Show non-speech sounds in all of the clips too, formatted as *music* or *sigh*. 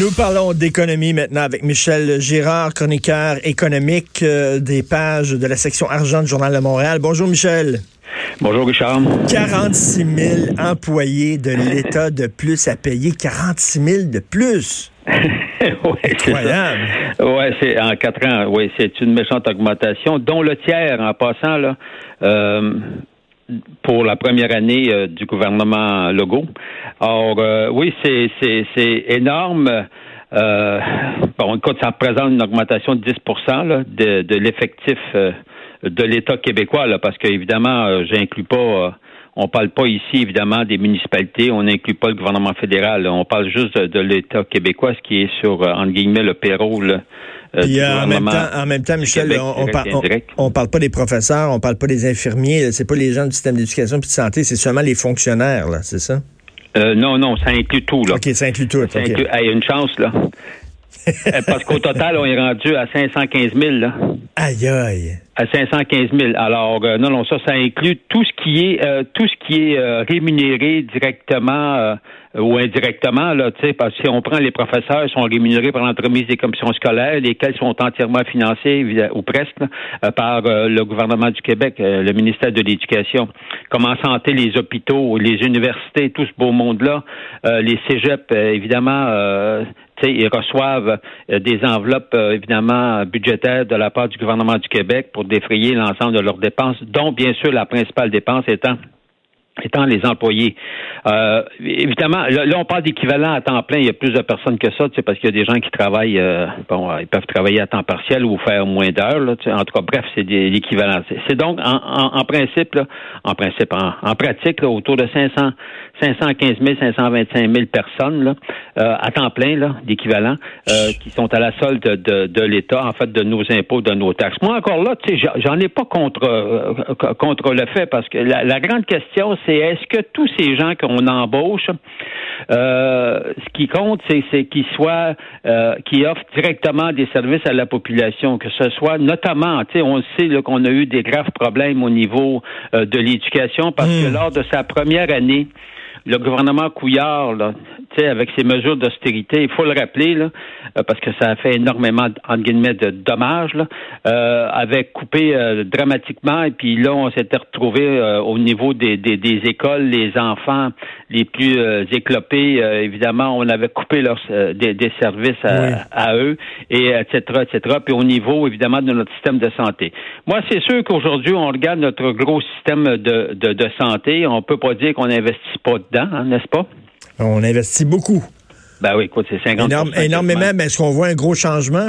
Nous parlons d'économie maintenant avec Michel Girard, chroniqueur économique euh, des pages de la section argent du Journal de Montréal. Bonjour Michel. Bonjour Richard. 46 000 employés de l'État de plus à payer. 46 000 de plus. *laughs* ouais, Incroyable. Oui, c'est en quatre ans. Oui, c'est une méchante augmentation, dont le tiers en passant là. Euh, pour la première année euh, du gouvernement Legault. Or, euh, oui, c'est, c'est, c'est énorme. Euh, bon, écoute, ça représente une augmentation de 10 là, de, de l'effectif de l'État québécois, là, parce qu'évidemment, j'inclus pas on parle pas ici, évidemment, des municipalités, on n'inclut pas le gouvernement fédéral. On parle juste de, l'État québécois, ce qui est sur, entre guillemets, le payroll euh, en, même temps, en même temps, Michel, on, on, parle pas des professeurs, on parle pas des infirmiers, c'est pas les gens du système d'éducation et de santé, c'est seulement les fonctionnaires, là, c'est ça? Euh, non, non, ça inclut tout, là. OK, ça inclut tout. Ça inclut, il y a une chance, là. *laughs* Euh, parce qu'au total, on est rendu à 515 000, là. Aïe, aïe. À 515 000. Alors, non, non, ça, ça inclut tout ce qui est, tout ce qui est rémunéré directement euh, ou indirectement, là, tu sais, parce que si on prend les professeurs, ils sont rémunérés par l'entremise des commissions scolaires, lesquelles sont entièrement financées, ou presque, euh, par euh, le gouvernement du Québec, le ministère de l'Éducation. Comme en santé, les hôpitaux, les universités, tout ce beau monde-là, les cégeps, évidemment, ils reçoivent des enveloppes, évidemment, budgétaires de la part du gouvernement du Québec pour défrayer l'ensemble de leurs dépenses, dont, bien sûr, la principale dépense étant étant les employés. Euh, évidemment, là, on parle d'équivalent à temps plein. Il y a plus de personnes que ça, parce qu'il y a des gens qui travaillent, euh, bon, ils peuvent travailler à temps partiel ou faire moins d'heures. Là, en tout cas, bref, c'est l'équivalent. C'est donc en, principe, là, en principe, en, pratique, autour de 500, 515 000, 525 000 personnes là, euh, à temps plein là, d'équivalent euh, qui sont à la solde de, de, l'État, en fait, de nos impôts, de nos taxes. Moi, encore là, tu sais, j'en ai pas contre euh, contre le fait parce que la, la grande question, c'est est-ce que tous ces gens qu'on embauche, ce qui compte, c'est qu'ils soient, qui offrent directement des services à la population, que ce soit notamment, tu sais, on sait qu'on a eu des graves problèmes au niveau de l'éducation parce que hmm. lors de sa première année, le gouvernement Couillard, là, avec ses mesures d'austérité, il faut le rappeler, là, euh, parce que ça a fait énormément, guillemets, de dommages, là, euh, avait coupé euh, dramatiquement, et puis là, on s'était retrouvé euh, au niveau des, des, des, écoles, les enfants les plus éclopés, évidemment, on avait coupé leurs, des, des, services à, à, eux, et etc., etc., puis au niveau, évidemment, de notre système de santé. Moi, c'est sûr qu'aujourd'hui, on regarde notre gros système de, de, de santé, on peut pas dire qu'on n'investit pas dedans, hein, n'est-ce pas? On investit beaucoup. Ben oui, écoute, c'est 50 Énormément, mais est-ce qu'on voit un gros changement?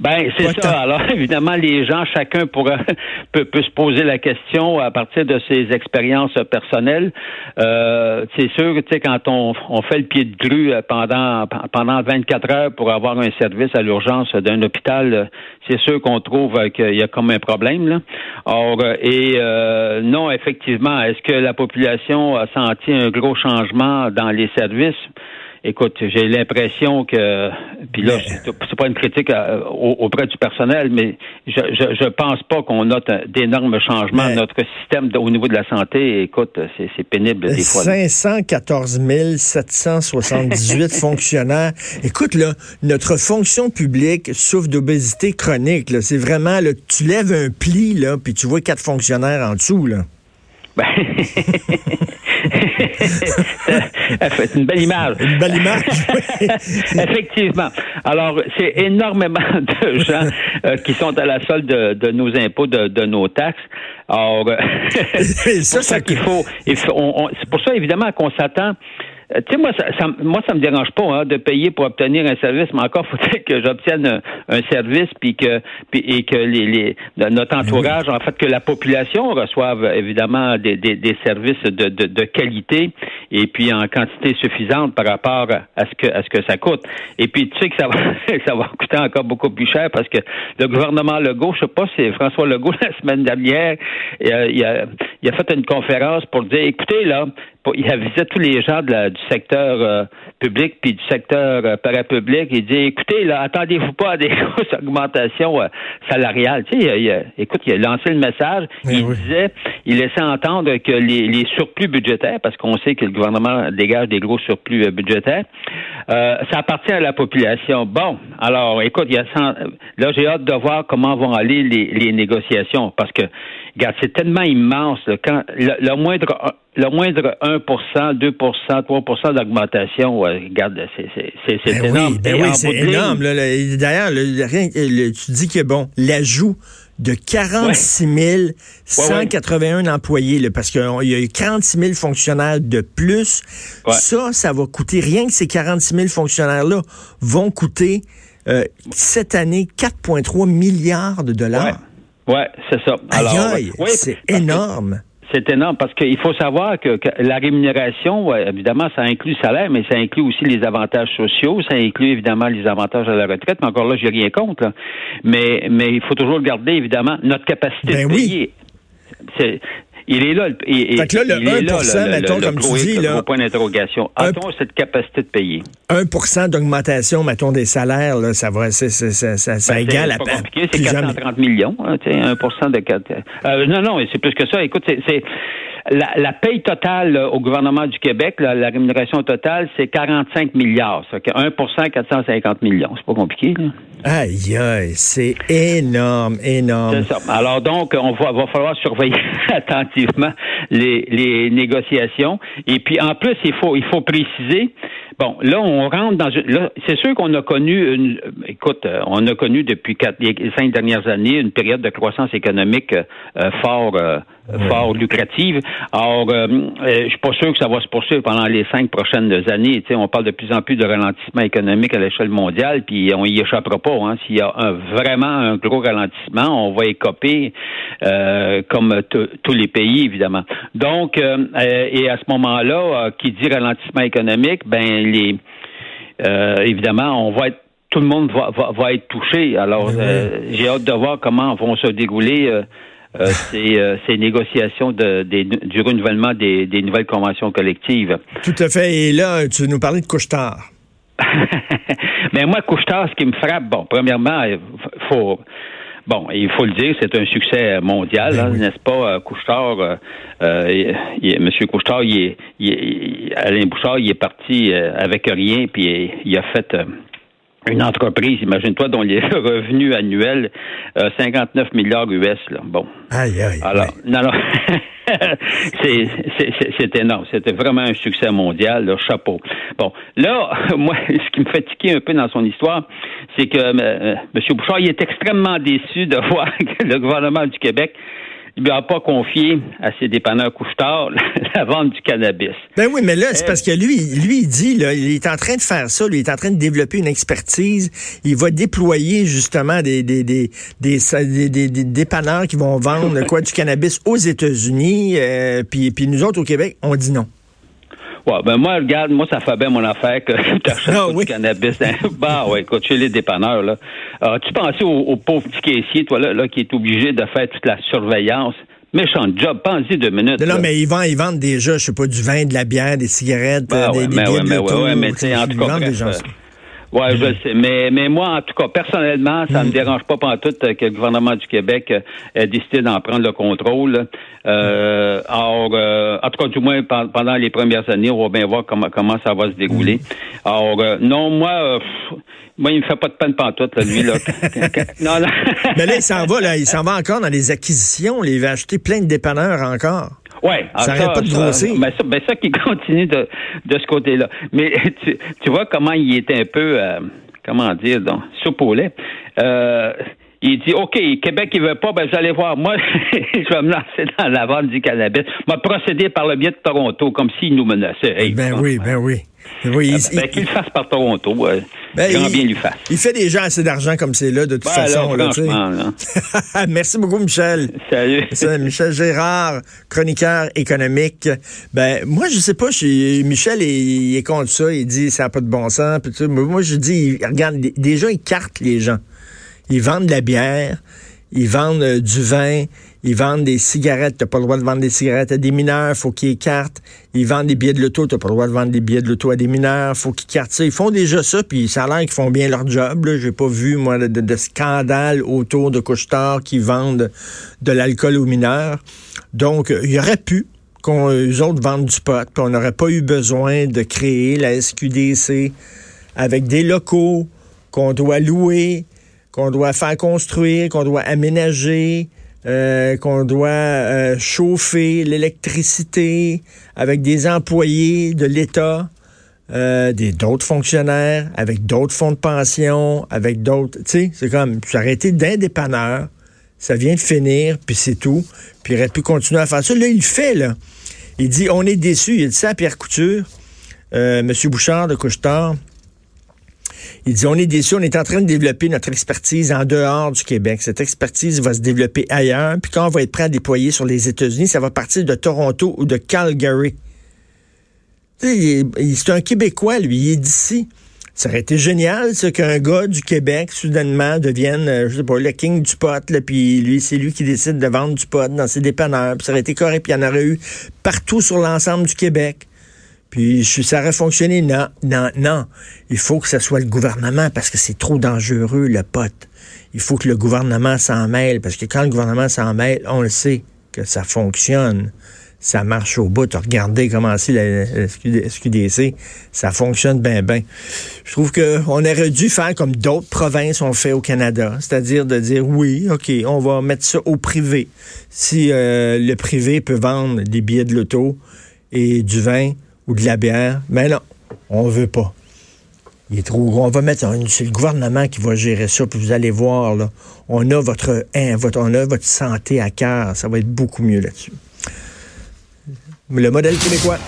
Ben, c'est ça. Alors, *laughs* évidemment, les gens, chacun pourra, *laughs* peut, peut, se poser la question à partir de ses expériences personnelles. Euh, c'est sûr, tu sais, quand on, on, fait le pied de grue pendant, pendant 24 heures pour avoir un service à l'urgence d'un hôpital, c'est sûr qu'on trouve qu'il y a comme un problème. Là. Or, et euh, non, effectivement, est-ce que la population a senti un gros changement dans les services? Écoute, j'ai l'impression que, puis là, c'est pas une critique auprès du personnel, mais je, je, je pense pas qu'on note d'énormes changements dans notre système au niveau de la santé. Écoute, c'est pénible des fois. 514 778 *laughs* fonctionnaires. Écoute, là, notre fonction publique souffre d'obésité chronique. C'est vraiment, là, tu lèves un pli, là, puis tu vois quatre fonctionnaires en dessous, là. Ben... *laughs* *laughs* C'est une belle image. Une belle image, oui. *laughs* Effectivement. Alors, c'est énormément de gens euh, qui sont à la solde de, nos impôts, de, nos taxes. Alors, *laughs* c'est ça, ça qu'il faut. c'est pour ça, évidemment, qu'on s'attend euh, tu sais, moi, ça, ça, moi, ça me dérange pas hein, de payer pour obtenir un service, mais encore *laughs* faut-il que j'obtienne un, service, puis que, puis, et que les, les, notre entourage, en fait, que la population reçoive évidemment des, des, des services de, de, de, qualité et puis en quantité suffisante par rapport à ce que à ce que ça coûte. Et puis tu sais que ça va *laughs* ça va coûter encore beaucoup plus cher parce que le gouvernement Legault, je sais pas, c'est François Legault *laughs* la semaine dernière, il a, il a, il a fait une conférence pour dire, écoutez là, il avisait tous les gens du secteur euh, public puis du secteur euh, parapublic. Il dit, écoutez, là, attendez-vous pas à des *laughs* grosses augmentations euh, salariales. Tu sais, il, écoute, il a lancé le message. il disait, il laissait entendre que les, surplus budgétaires, parce qu'on sait que le gouvernement dégage des gros surplus budgétaires, ça appartient à la population. Bon, alors, écoute, il y a là, j'ai hâte de voir comment vont aller les, les négociations, parce que Regarde, c'est tellement immense. quand le, moindre le moindre 1 2 3% d'augmentation, regarde, c'est ben énorme. Ben oui, c'est énorme. D'ailleurs, tu dis que bon, l'ajout de 46 181 employés, là, parce qu'il y a eu 46 000 fonctionnaires de plus. Ça, ça va coûter, rien que ces 46 000 fonctionnaires-là vont coûter euh, cette année 4,3 milliards de dollars. Oui, c'est ça. Alors, c'est énorme. C'est énorme parce qu'il faut savoir que, la rémunération, évidemment, ça inclut le salaire, mais ça inclut aussi les avantages sociaux, ça inclut évidemment les avantages à la retraite. Mais encore là, j'ai rien contre. Mais mais il faut toujours garder évidemment notre capacité ben de payer. Oui. Il est là. Il, fait que là, le 1 mettons, comme tu dis, là. point d'interrogation. A-t-on cette capacité de payer? 1 d'augmentation, mettons, des salaires, là, ça va, ça, ça, ça, ça ben, égale à pas compliqué, c'est 430 millions, hein, 1 de 4. Euh, non, non, c'est plus que ça. Écoute, c'est la, la, paye totale au gouvernement du Québec, la, rémunération totale, c'est 45 milliards. Ça 1% 450 millions. C'est pas compliqué, là. Aïe, aïe, c'est énorme, énorme. C'est ça. Alors donc, on va, va falloir surveiller *laughs* attentivement les, les négociations. Et puis en plus, il faut, il faut préciser Bon, là, on rentre dans une. c'est sûr qu'on a connu une. Écoute, euh, on a connu depuis quatre, les cinq dernières années une période de croissance économique euh, fort, euh, fort lucrative. Alors, je suis pas sûr que ça va se poursuivre pendant les cinq prochaines années. Tu sais, on parle de plus en plus de ralentissement économique à l'échelle mondiale, puis on y échappera pas. Hein. S'il y a un, vraiment un gros ralentissement, on va écoper comme tous les pays, évidemment. Donc, et à ce moment-là, qui dit ralentissement économique, ben les euh, évidemment, on va être tout le monde va, va, être touché. Alors, ben euh, j'ai hâte de voir comment vont se dérouler euh, ces, négociations de, du renouvellement des, nouvelles conventions collectives. Tout à fait. Et là, tu nous parlais de Couchetard. *laughs* Mais moi, Couchetard, ce qui me frappe, bon, premièrement, il faut Bon, il faut le dire, c'est un succès mondial, ben n'est-ce pas? Euh, Couchetard, euh, euh M. Couchetard, il est, Alain Bouchard, il est parti euh, avec rien, puis il a fait une entreprise, imagine-toi, dont les *laughs* revenus annuels, 59 milliards US. Là. Bon. Aïe, aïe. Alors, non, non. *laughs* c'est énorme. C'était vraiment un succès mondial, le chapeau. Bon, là, *laughs* moi, ce qui me tiquer un peu dans son histoire, c'est que euh, M. Bouchard, il est extrêmement déçu de voir que le gouvernement du Québec il lui a pas confié à ses dépanneurs couche-tard *laughs* la vente du cannabis. Ben oui, mais là, c'est euh, parce que lui, lui, il dit, là, il est en train de faire ça, lui, il est en train de développer une expertise. Il va déployer justement des, des, des, des, des, dépanneurs qui vont vendre *laughs* quoi du cannabis aux États-Unis. Euh, puis, puis nous autres au Québec, on dit non. Ouais, ben moi, regarde, moi, ça fait bien mon affaire que *laughs* tu achètes ah, du cannabis. Hein? *laughs* bah ouais, écoute, chez les dépanneurs, là. tu pensais au, pauvre petit caissier, toi, là, là, qui est obligé de faire toute la surveillance? Méchant job, pense-y deux minutes. Non, mais ils vendent, ils vendent déjà, je sais pas, du vin, de la bière, des cigarettes, bah des, des mais ouais, mais ouais, ouais, mais en tout cas, oui, je sais. Mais, mais moi, en tout cas, personnellement, ça ne me mm. dérange pas tout que le gouvernement du Québec euh, ait décidé d'en prendre le contrôle. Euh, alors, euh, en tout cas, du moins, pendant les premières années, on va bien voir comment, comment ça va se dérouler. Mm. Alors, euh, non, moi... moi, il me fait pas de peine pantoute, là, lui, là. *laughs* *laughs* non, non. Mais là, il s'en va, là. Il s'en va encore dans les acquisitions. il va acheter plein de dépanneurs encore. Oui, ça n'arrête pas de grossir. Ben ça, ben ça qui *laughs* continue de, de ce côté-là. Mais *laughs* tu, tu, vois comment il est un peu, euh, comment dire, donc, soupe Euh, il dit OK, Québec, il veut pas, ben j'allais voir. Moi, *laughs* je vais me lancer dans la vente du cannabis. Je vais procéder par le biais de Toronto, comme s'il nous menaçait. ben oui, ben oui. Oui, ah, ben, qu'il le fasse par Toronto. ben, grand bien lui fasse. Il fait déjà assez d'argent comme c'est là, de toute façon. Là, *laughs* Merci beaucoup, Michel. *laughs* Salut. Michel Gérard, chroniqueur économique. Ben, moi, je sais pas, Michel, il, est contre ça. Il dit, ça n'a pas de bon sens. moi, je dis, regarde, déjà, il carte les gens. Ils vendent de la bière. Ils vendent euh, du vin, ils vendent des cigarettes, t'as pas le droit de vendre des cigarettes à des mineurs, faut qu'ils écartent. Ils vendent des billets de l'auto, t'as pas le droit de vendre des billets de l'auto à des mineurs, faut qu'ils écartent ça. Ils font déjà ça, puis ça a l'air qu'ils font bien leur job. J'ai pas vu, moi, de, scandale autour de couche-tard qui vendent de l'alcool aux mineurs. Donc, il y aurait pu qu'on autres vendent du pot, puis on n'aurait pas eu besoin de créer la SQDC avec des locaux qu'on doit louer, qu'on doit faire construire, qu'on doit aménager, euh, qu'on doit euh, chauffer l'électricité avec des employés de l'État, euh, des d'autres fonctionnaires, avec d'autres fonds de pension, avec d'autres. Tu sais, c'est comme arrêté d'indépendeur. Ça vient de finir, puis c'est tout. Puis il aurait pu continuer à faire ça. Là, il le fait, là. Il dit on est déçu. Il dit ça à Pierre Couture, euh, Monsieur Bouchard de Couchetard. Il dit, on est déçu, on est en train de développer notre expertise en dehors du Québec. Cette expertise va se développer ailleurs. Puis quand on va être prêt à déployer sur les États-Unis, ça va partir de Toronto ou de Calgary. C'est un Québécois, lui, il est d'ici. Ça aurait été génial, ce qu'un gars du Québec, soudainement, devienne, euh, je sais pas, le king du pot, là, puis lui, c'est lui qui décide de vendre du pot dans ses dépanneurs, puis ça aurait été correct, puis il y en aurait eu partout sur l'ensemble du Québec. Puis ça aurait fonctionné. Non, non, non. Il faut que ce soit le gouvernement parce que c'est trop dangereux, le pote. Il faut que le gouvernement s'en mêle parce que quand le gouvernement s'en mêle, on le sait que ça fonctionne. Ça marche au bout. Tu regardé comment c'est la SQDC. Ça fonctionne bien, bien. Je trouve qu'on aurait dû faire comme d'autres provinces ont fait au Canada. C'est-à-dire de dire oui, OK, on va mettre ça au privé. Si euh, le privé peut vendre des billets de l'auto et du vin, ou de la bière. Mais non, on veut pas. Il est trop gros. On va mettre, c'est le gouvernement qui va gérer ça, puis vous allez voir, là, on a votre, hein, votre, on a votre santé à cœur. Ça va être beaucoup mieux là-dessus. Le modèle québécois.